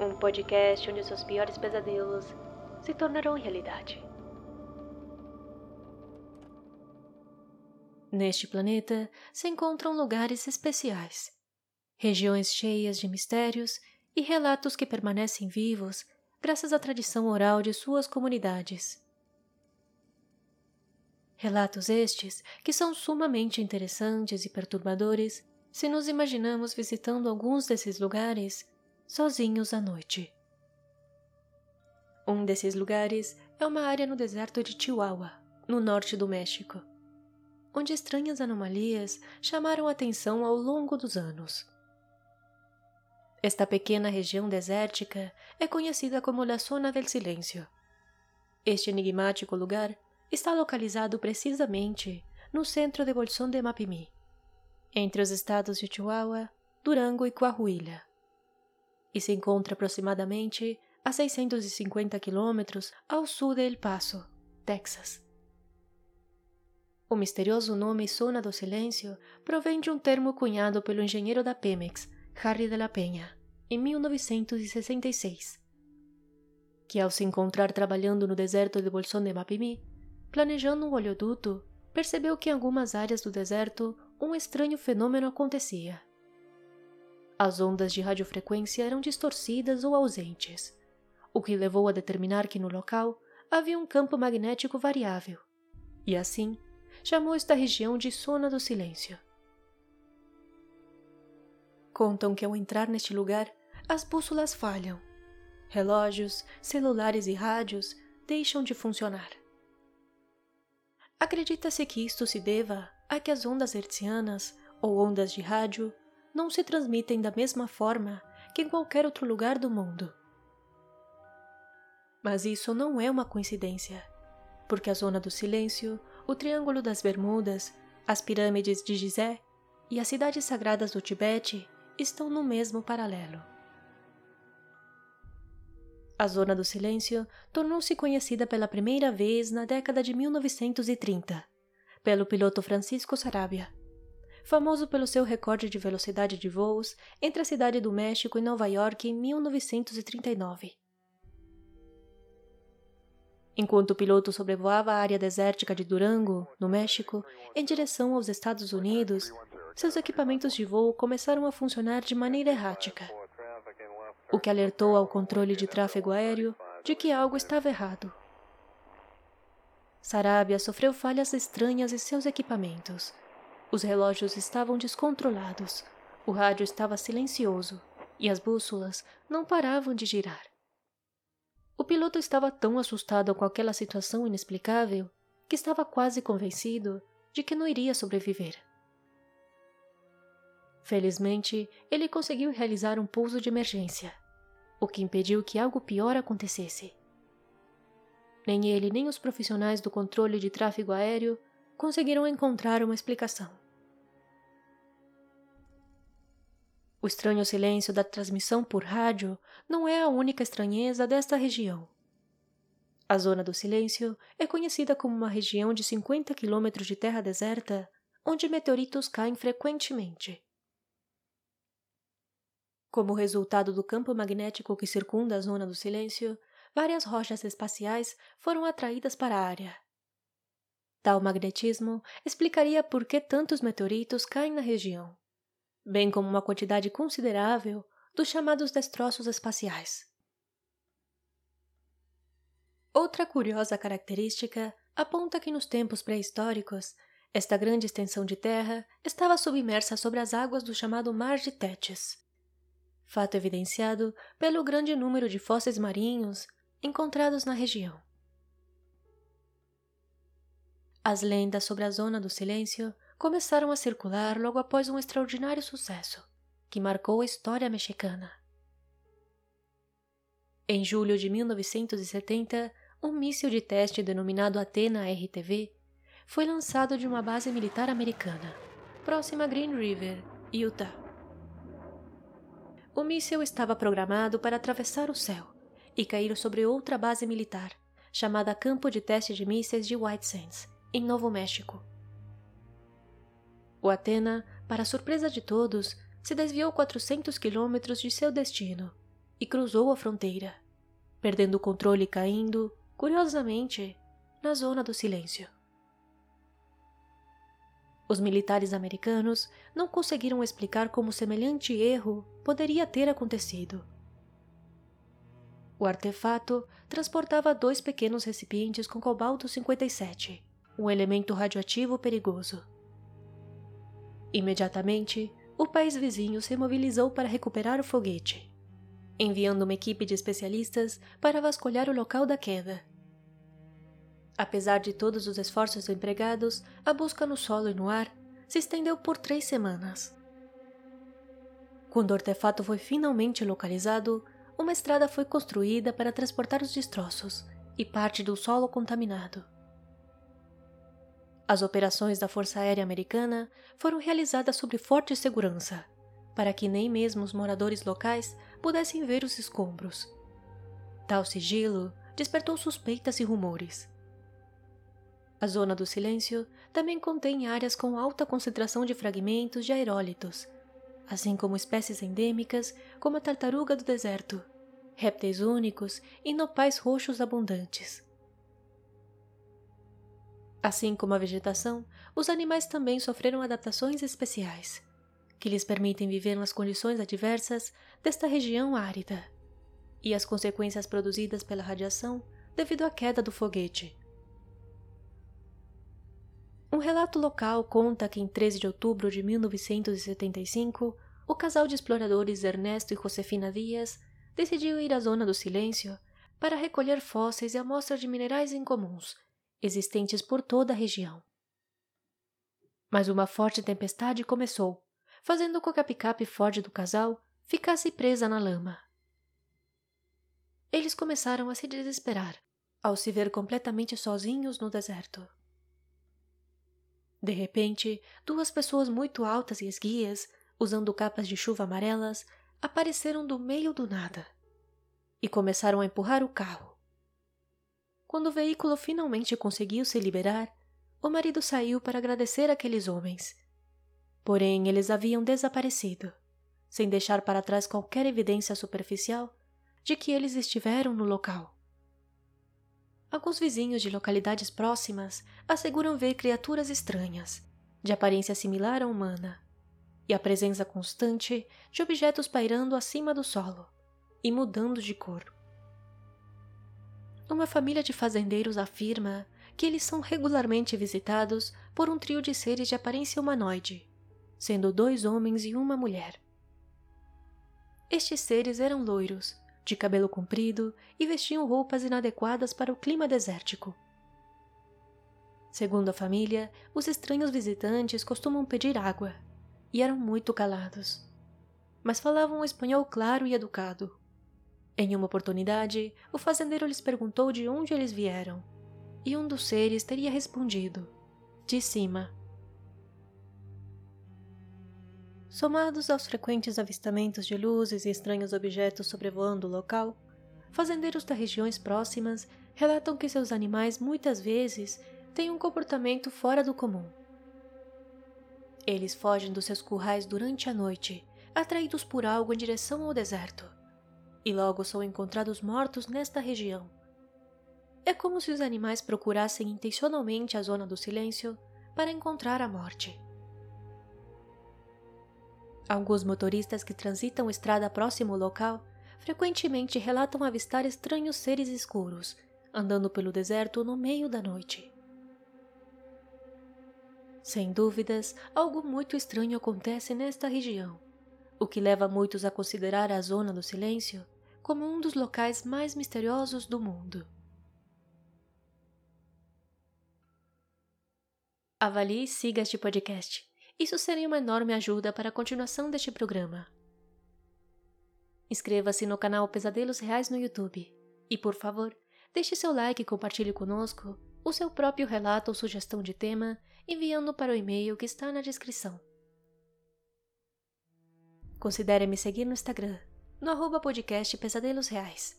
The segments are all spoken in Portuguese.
um podcast onde seus piores pesadelos se tornarão realidade. Neste planeta se encontram lugares especiais, regiões cheias de mistérios e relatos que permanecem vivos graças à tradição oral de suas comunidades. Relatos estes que são sumamente interessantes e perturbadores se nos imaginamos visitando alguns desses lugares sozinhos à noite. Um desses lugares é uma área no deserto de Chihuahua, no norte do México, onde estranhas anomalias chamaram atenção ao longo dos anos. Esta pequena região desértica é conhecida como La Zona del Silêncio. Este enigmático lugar está localizado precisamente no centro de Bolsón de Mapimí, entre os estados de Chihuahua, Durango e Coahuila, e se encontra aproximadamente a 650 quilômetros ao sul de El Paso, Texas. O misterioso nome Zona do Silêncio provém de um termo cunhado pelo engenheiro da Pemex, Harry de la Penha, em 1966, que ao se encontrar trabalhando no deserto de Bolsón de Mapimí, planejando um oleoduto, percebeu que em algumas áreas do deserto um estranho fenômeno acontecia. As ondas de radiofrequência eram distorcidas ou ausentes, o que levou a determinar que no local havia um campo magnético variável, e assim chamou esta região de Zona do Silêncio. Contam que ao entrar neste lugar, as bússolas falham. Relógios, celulares e rádios deixam de funcionar. Acredita-se que isto se deva a que as ondas hertzianas ou ondas de rádio não se transmitem da mesma forma que em qualquer outro lugar do mundo. Mas isso não é uma coincidência, porque a Zona do Silêncio, o Triângulo das Bermudas, as pirâmides de Gizé e as cidades sagradas do Tibete estão no mesmo paralelo. A Zona do Silêncio tornou-se conhecida pela primeira vez na década de 1930, pelo piloto Francisco Sarabia, famoso pelo seu recorde de velocidade de voos entre a cidade do México e Nova York em 1939. Enquanto o piloto sobrevoava a área desértica de Durango, no México, em direção aos Estados Unidos, seus equipamentos de voo começaram a funcionar de maneira errática o que alertou ao controle de tráfego aéreo de que algo estava errado. Sarabia sofreu falhas estranhas em seus equipamentos. Os relógios estavam descontrolados, o rádio estava silencioso e as bússolas não paravam de girar. O piloto estava tão assustado com aquela situação inexplicável que estava quase convencido de que não iria sobreviver. Felizmente, ele conseguiu realizar um pouso de emergência, o que impediu que algo pior acontecesse. Nem ele nem os profissionais do controle de tráfego aéreo conseguiram encontrar uma explicação. O estranho silêncio da transmissão por rádio não é a única estranheza desta região. A Zona do Silêncio é conhecida como uma região de 50 quilômetros de terra deserta onde meteoritos caem frequentemente. Como resultado do campo magnético que circunda a zona do silêncio, várias rochas espaciais foram atraídas para a área. Tal magnetismo explicaria por que tantos meteoritos caem na região, bem como uma quantidade considerável dos chamados destroços espaciais. Outra curiosa característica aponta que nos tempos pré-históricos, esta grande extensão de terra estava submersa sobre as águas do chamado Mar de Tétis, fato evidenciado pelo grande número de fósseis marinhos encontrados na região. As lendas sobre a Zona do Silêncio começaram a circular logo após um extraordinário sucesso que marcou a história mexicana. Em julho de 1970, um míssil de teste denominado Athena RTV foi lançado de uma base militar americana, próxima a Green River, Utah. O míssil estava programado para atravessar o céu e cair sobre outra base militar, chamada Campo de Teste de Mísseis de White Sands, em Novo México. O Athena, para surpresa de todos, se desviou 400 quilômetros de seu destino e cruzou a fronteira, perdendo o controle e caindo, curiosamente, na zona do silêncio. Os militares americanos não conseguiram explicar como semelhante erro poderia ter acontecido. O artefato transportava dois pequenos recipientes com cobalto 57, um elemento radioativo perigoso. Imediatamente, o país vizinho se mobilizou para recuperar o foguete, enviando uma equipe de especialistas para vasculhar o local da queda Apesar de todos os esforços empregados, a busca no solo e no ar se estendeu por três semanas. Quando o artefato foi finalmente localizado, uma estrada foi construída para transportar os destroços e parte do solo contaminado. As operações da Força Aérea Americana foram realizadas sob forte segurança, para que nem mesmo os moradores locais pudessem ver os escombros. Tal sigilo despertou suspeitas e rumores a zona do silêncio também contém áreas com alta concentração de fragmentos de aerólitos, assim como espécies endêmicas como a tartaruga do deserto, répteis únicos e nopais roxos abundantes. Assim como a vegetação, os animais também sofreram adaptações especiais, que lhes permitem viver nas condições adversas desta região árida, e as consequências produzidas pela radiação devido à queda do foguete. Um relato local conta que em 13 de outubro de 1975, o casal de exploradores Ernesto e Josefina Dias decidiu ir à Zona do Silêncio para recolher fósseis e amostras de minerais incomuns, existentes por toda a região. Mas uma forte tempestade começou, fazendo com que a picape Ford do casal ficasse presa na lama. Eles começaram a se desesperar ao se ver completamente sozinhos no deserto. De repente, duas pessoas muito altas e esguias, usando capas de chuva amarelas, apareceram do meio do nada e começaram a empurrar o carro. Quando o veículo finalmente conseguiu se liberar, o marido saiu para agradecer aqueles homens. Porém, eles haviam desaparecido, sem deixar para trás qualquer evidência superficial de que eles estiveram no local. Alguns vizinhos de localidades próximas asseguram ver criaturas estranhas, de aparência similar à humana, e a presença constante de objetos pairando acima do solo e mudando de cor. Uma família de fazendeiros afirma que eles são regularmente visitados por um trio de seres de aparência humanoide, sendo dois homens e uma mulher. Estes seres eram loiros, de cabelo comprido e vestiam roupas inadequadas para o clima desértico. Segundo a família, os estranhos visitantes costumam pedir água e eram muito calados, mas falavam um espanhol claro e educado. Em uma oportunidade, o fazendeiro lhes perguntou de onde eles vieram, e um dos seres teria respondido: de cima. Somados aos frequentes avistamentos de luzes e estranhos objetos sobrevoando o local, fazendeiros das regiões próximas relatam que seus animais muitas vezes têm um comportamento fora do comum. Eles fogem dos seus currais durante a noite, atraídos por algo em direção ao deserto, e logo são encontrados mortos nesta região. É como se os animais procurassem intencionalmente a zona do silêncio para encontrar a morte. Alguns motoristas que transitam estrada próximo ao local frequentemente relatam avistar estranhos seres escuros andando pelo deserto no meio da noite. Sem dúvidas, algo muito estranho acontece nesta região, o que leva muitos a considerar a Zona do Silêncio como um dos locais mais misteriosos do mundo. Avalie e siga este podcast. Isso seria uma enorme ajuda para a continuação deste programa. Inscreva-se no canal Pesadelos Reais no YouTube e, por favor, deixe seu like e compartilhe conosco o seu próprio relato ou sugestão de tema enviando para o e-mail que está na descrição. Considere me seguir no Instagram, no arroba podcast Pesadelos Reais.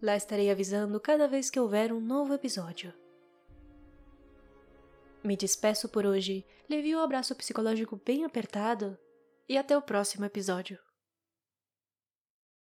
Lá estarei avisando cada vez que houver um novo episódio. Me despeço por hoje, lhe um abraço psicológico bem apertado e até o próximo episódio.